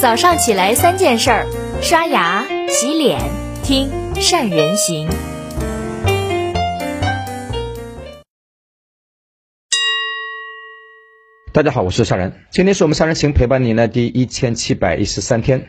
早上起来三件事儿：刷牙、洗脸、听善人行。大家好，我是善人。今天是我们善人行陪伴您的第一千七百一十三天。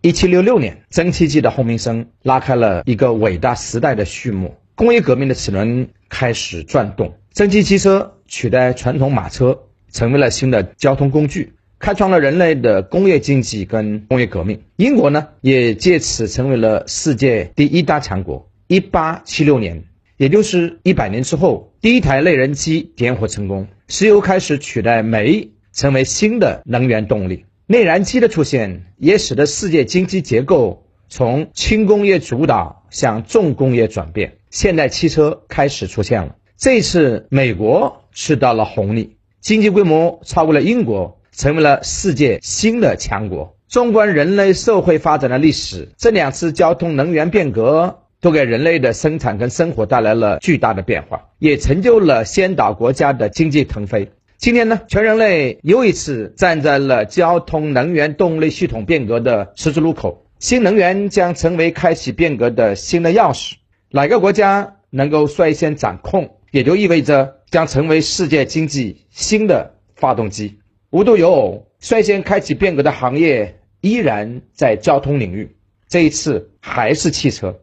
一七六六年，蒸汽机的轰鸣声拉开了一个伟大时代的序幕，工业革命的齿轮开始转动，蒸汽机车取代传统马车，成为了新的交通工具，开创了人类的工业经济跟工业革命。英国呢，也借此成为了世界第一大强国。一八七六年，也就是一百年之后，第一台内燃机点火成功，石油开始取代煤，成为新的能源动力。内燃机的出现也使得世界经济结构从轻工业主导向重工业转变，现代汽车开始出现了。这次美国吃到了红利，经济规模超过了英国，成为了世界新的强国。纵观人类社会发展的历史，这两次交通能源变革都给人类的生产跟生活带来了巨大的变化，也成就了先导国家的经济腾飞。今天呢，全人类又一次站在了交通能源动力系统变革的十字路口。新能源将成为开启变革的新的钥匙。哪个国家能够率先掌控，也就意味着将成为世界经济新的发动机。无独有偶，率先开启变革的行业依然在交通领域。这一次还是汽车。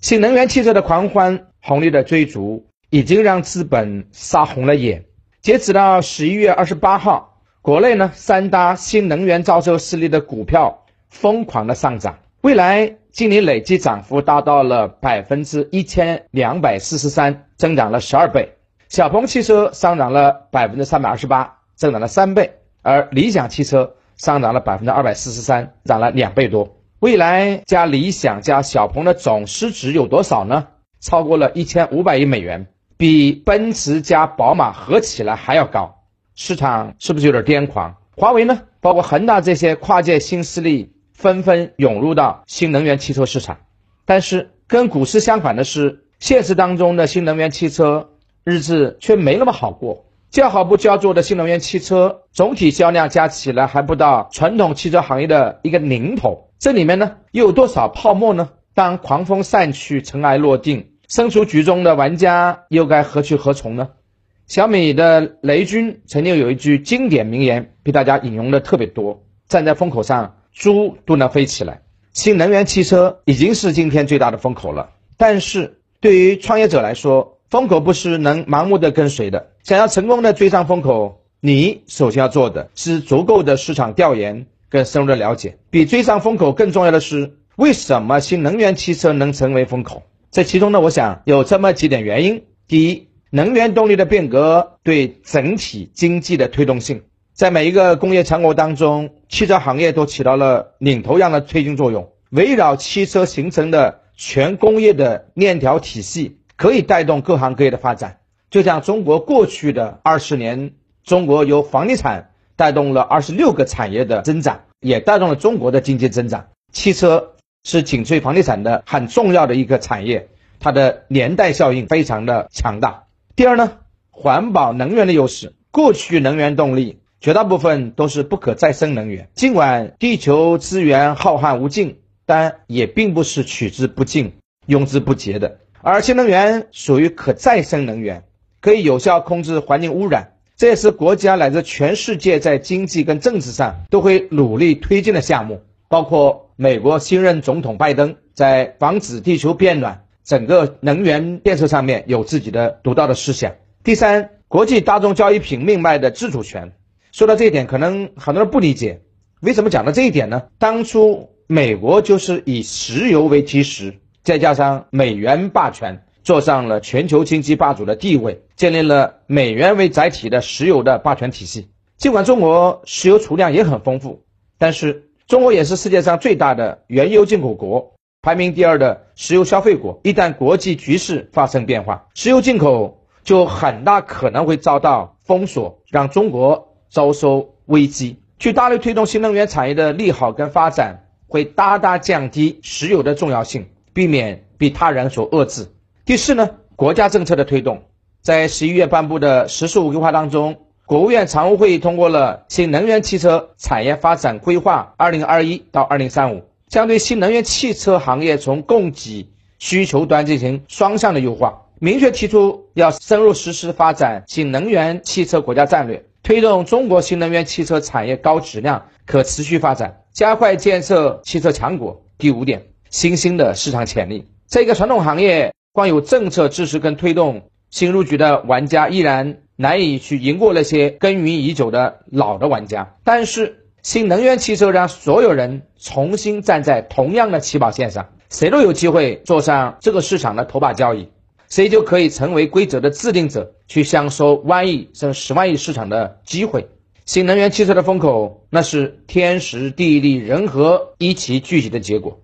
新能源汽车的狂欢、红利的追逐，已经让资本杀红了眼。截止到十一月二十八号，国内呢三大新能源造车势力的股票疯狂的上涨，未来今年累计涨幅达到了百分之一千两百四十三，增长了十二倍。小鹏汽车上涨了百分之三百二十八，增长了三倍，而理想汽车上涨了百分之二百四十三，涨了两倍多。未来加理想加小鹏的总市值有多少呢？超过了一千五百亿美元。比奔驰加宝马合起来还要高，市场是不是有点癫狂？华为呢？包括恒大这些跨界新势力纷纷涌入到新能源汽车市场，但是跟股市相反的是，现实当中的新能源汽车日子却没那么好过。叫好不叫座的新能源汽车总体销量加起来还不到传统汽车行业的一个零头，这里面呢又有多少泡沫呢？当狂风散去，尘埃落定。身处局中的玩家又该何去何从呢？小米的雷军曾经有一句经典名言，被大家引用的特别多：站在风口上，猪都能飞起来。新能源汽车已经是今天最大的风口了，但是对于创业者来说，风口不是能盲目的跟随的。想要成功的追上风口，你首先要做的是足够的市场调研跟深入的了解。比追上风口更重要的是，为什么新能源汽车能成为风口？这其中呢，我想有这么几点原因：第一，能源动力的变革对整体经济的推动性，在每一个工业强国当中，汽车行业都起到了领头羊的推进作用。围绕汽车形成的全工业的链条体系，可以带动各行各业的发展。就像中国过去的二十年，中国由房地产带动了二十六个产业的增长，也带动了中国的经济增长。汽车。是紧随房地产的很重要的一个产业，它的连带效应非常的强大。第二呢，环保能源的优势，过去能源动力绝大部分都是不可再生能源，尽管地球资源浩瀚无尽，但也并不是取之不尽、用之不竭的。而新能源属于可再生能源，可以有效控制环境污染，这也是国家乃至全世界在经济跟政治上都会努力推进的项目，包括。美国新任总统拜登在防止地球变暖、整个能源建设上面有自己的独到的思想。第三，国际大众交易品命脉的自主权。说到这一点，可能很多人不理解，为什么讲到这一点呢？当初美国就是以石油为基石，再加上美元霸权，坐上了全球经济霸主的地位，建立了美元为载体的石油的霸权体系。尽管中国石油储量也很丰富，但是。中国也是世界上最大的原油进口国，排名第二的石油消费国。一旦国际局势发生变化，石油进口就很大可能会遭到封锁，让中国遭受危机。去大力推动新能源产业的利好跟发展，会大大降低石油的重要性，避免被他人所遏制。第四呢，国家政策的推动，在十一月颁布的“十四五”规划当中，国务院常务会议通过了新能源汽车产业发展规划（二零二一到二零三五），将对新能源汽车行业从供给、需求端进行双向的优化，明确提出要深入实施发展新能源汽车国家战略，推动中国新能源汽车产业高质量、可持续发展，加快建设汽车强国。第五点，新兴的市场潜力，这个传统行业光有政策支持跟推动，新入局的玩家依然。难以去赢过那些耕耘已久的老的玩家，但是新能源汽车让所有人重新站在同样的起跑线上，谁都有机会坐上这个市场的头把交椅，谁就可以成为规则的制定者，去享受万亿甚至十万亿市场的机会。新能源汽车的风口，那是天时地利人和一起聚集的结果。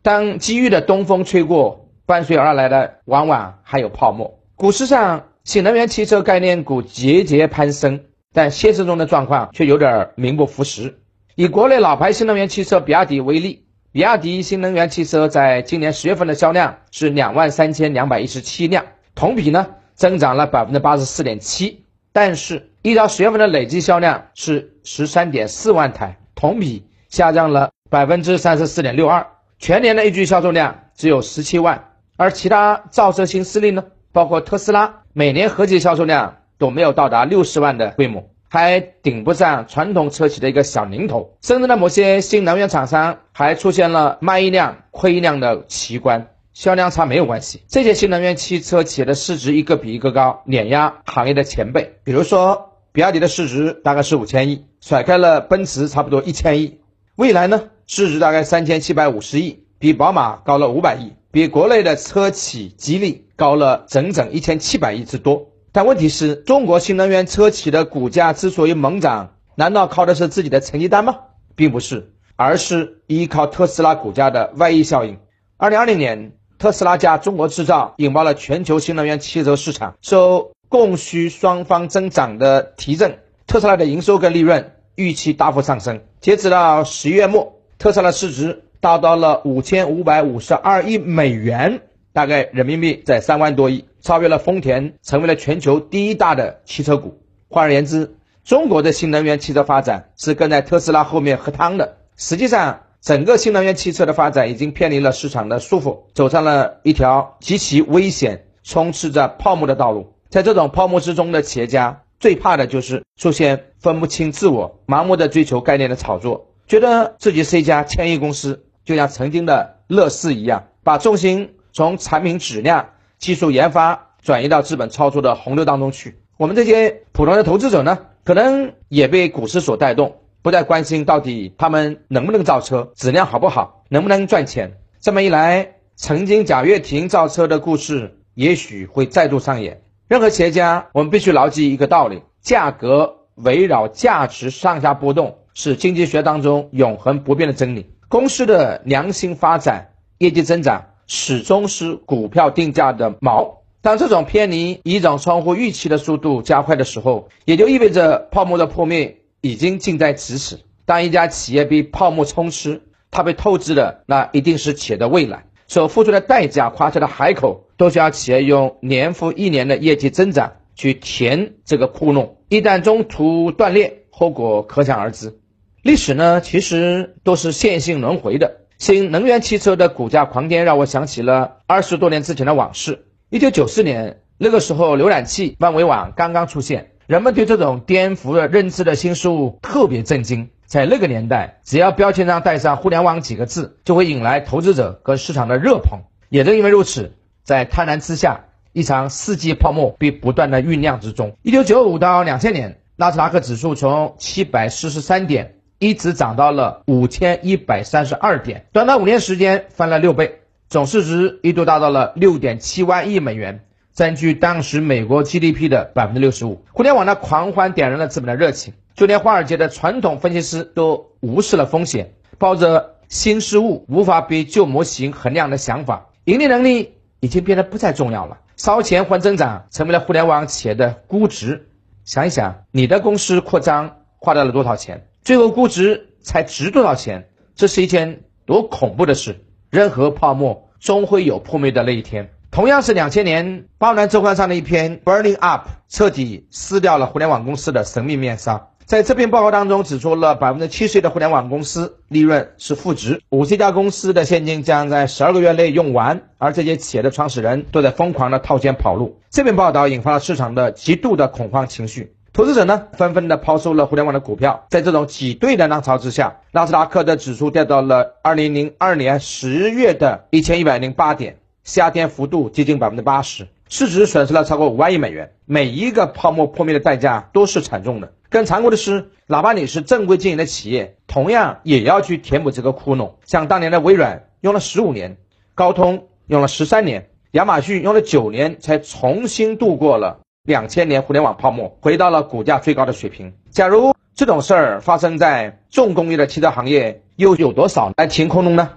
当机遇的东风吹过，伴随而来的往往还有泡沫。股市上。新能源汽车概念股节节攀升，但现实中的状况却有点名不副实。以国内老牌新能源汽车比亚迪为例，比亚迪新能源汽车在今年十月份的销量是两万三千两百一十七辆，同比呢增长了百分之八十四点七。但是，一到十月份的累计销量是十三点四万台，同比下降了百分之三十四点六二。全年的预计销售量只有十七万，而其他造车新势力呢，包括特斯拉。每年合计销售量都没有到达六十万的规模，还顶不上传统车企的一个小零头。甚至呢，某些新能源厂商还出现了卖一辆亏一辆的奇观。销量差没有关系，这些新能源汽车企业的市值一个比一个高，碾压行业的前辈。比如说，比亚迪的市值大概是五千亿，甩开了奔驰差不多一千亿。蔚来呢，市值大概三千七百五十亿，比宝马高了五百亿，比国内的车企吉利。高了整整一千七百亿之多，但问题是中国新能源车企的股价之所以猛涨，难道靠的是自己的成绩单吗？并不是，而是依靠特斯拉股价的外溢效应。二零二零年，特斯拉加中国制造引爆了全球新能源汽车市场，受供需双方增长的提振，特斯拉的营收跟利润预期大幅上升。截止到十一月末，特斯拉市值达到了五千五百五十二亿美元。大概人民币在三万多亿，超越了丰田，成为了全球第一大的汽车股。换而言之，中国的新能源汽车发展是跟在特斯拉后面喝汤的。实际上，整个新能源汽车的发展已经偏离了市场的束缚，走上了一条极其危险、充斥着泡沫的道路。在这种泡沫之中的企业家，最怕的就是出现分不清自我、盲目的追求概念的炒作，觉得自己是一家千亿公司，就像曾经的乐视一样，把重心。从产品质量、技术研发转移到资本操作的洪流当中去。我们这些普通的投资者呢，可能也被股市所带动，不再关心到底他们能不能造车，质量好不好，能不能赚钱。这么一来，曾经贾跃亭造车的故事也许会再度上演。任何企业家，我们必须牢记一个道理：价格围绕价值上下波动，是经济学当中永恒不变的真理。公司的良性发展、业绩增长。始终是股票定价的锚。当这种偏离一种超乎预期的速度加快的时候，也就意味着泡沫的破灭已经近在咫尺。当一家企业被泡沫充斥，它被透支的那一定是企业的未来，所付出的代价、夸下的海口，都需要企业用年复一年的业绩增长去填这个窟窿。一旦中途断裂，后果可想而知。历史呢，其实都是线性轮回的。新能源汽车的股价狂跌，让我想起了二十多年之前的往事。一九九四年，那个时候，浏览器、万维网刚刚出现，人们对这种颠覆了认知的新事物特别震惊。在那个年代，只要标签上带上“互联网”几个字，就会引来投资者和市场的热捧。也正因为如此，在贪婪之下，一场世纪泡沫被不断的酝酿之中。一九九五到两千年，纳斯达克指数从七百四十三点。一直涨到了五千一百三十二点，短短五年时间翻了六倍，总市值一度达到了六点七万亿美元，占据当时美国 GDP 的百分之六十五。互联网的狂欢点燃了资本的热情，就连华尔街的传统分析师都无视了风险，抱着新事物无法比旧模型衡量的想法，盈利能力已经变得不再重要了，烧钱换增长成为了互联网企业的估值。想一想，你的公司扩张花掉了多少钱？最后估值才值多少钱？这是一件多恐怖的事！任何泡沫终会有破灭的那一天。同样是两千年，报南周刊上的一篇 Burning Up 彻底撕掉了互联网公司的神秘面纱。在这篇报告当中指出了百分之七十的互联网公司利润是负值，五十家公司的现金将在十二个月内用完，而这些企业的创始人都在疯狂的套现跑路。这篇报道引发了市场的极度的恐慌情绪，投资者呢纷纷的抛售了互联网的股票。在这种挤兑的浪潮之下，纳斯达克的指数掉到了二零零二年十月的一千一百零八点。下跌幅度接近百分之八十，市值损失了超过五万亿美元。每一个泡沫破灭的代价都是惨重的。更残酷的是，哪怕你是正规经营的企业，同样也要去填补这个窟窿。像当年的微软用了十五年，高通用了十三年，亚马逊用了九年，才重新度过了两千年互联网泡沫，回到了股价最高的水平。假如这种事儿发生在重工业的汽车行业，又有多少来填窟窿呢？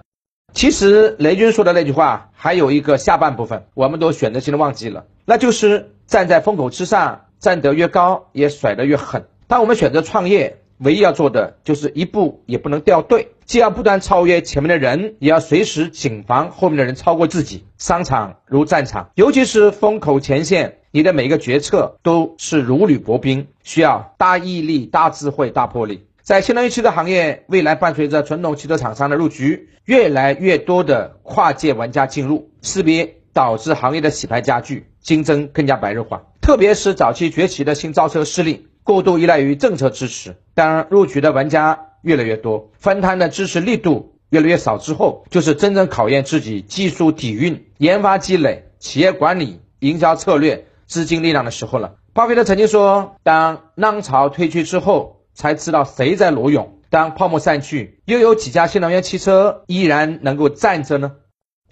其实雷军说的那句话还有一个下半部分，我们都选择性的忘记了，那就是站在风口之上，站得越高，也甩得越狠。当我们选择创业，唯一要做的就是一步也不能掉队，既要不断超越前面的人，也要随时谨防后面的人超过自己。商场如战场，尤其是风口前线，你的每一个决策都是如履薄冰，需要大毅力、大智慧、大魄力。在新能源汽车行业，未来伴随着传统汽车厂商的入局，越来越多的跨界玩家进入，势必导致行业的洗牌加剧，竞争更加白热化。特别是早期崛起的新造车势力，过度依赖于政策支持，当入局的玩家越来越多，分摊的支持力度越来越少之后，就是真正考验自己技术底蕴、研发积累、企业管理、营销策略、资金力量的时候了。巴菲特曾经说：“当浪潮退去之后。”才知道谁在裸泳。当泡沫散去，又有几家新能源汽车依然能够站着呢？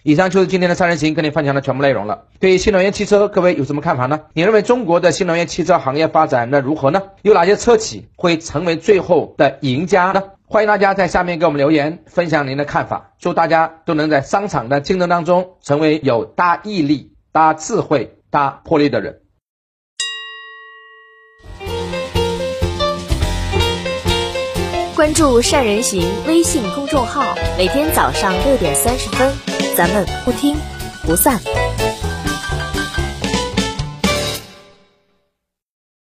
以上就是今天的三人行跟你分享的全部内容了。对于新能源汽车，各位有什么看法呢？你认为中国的新能源汽车行业发展那如何呢？有哪些车企会成为最后的赢家呢？欢迎大家在下面给我们留言，分享您的看法。祝大家都能在商场的竞争当中，成为有大毅力、大智慧、大魄力的人。关注善人行微信公众号，每天早上六点三十分，咱们不听不散。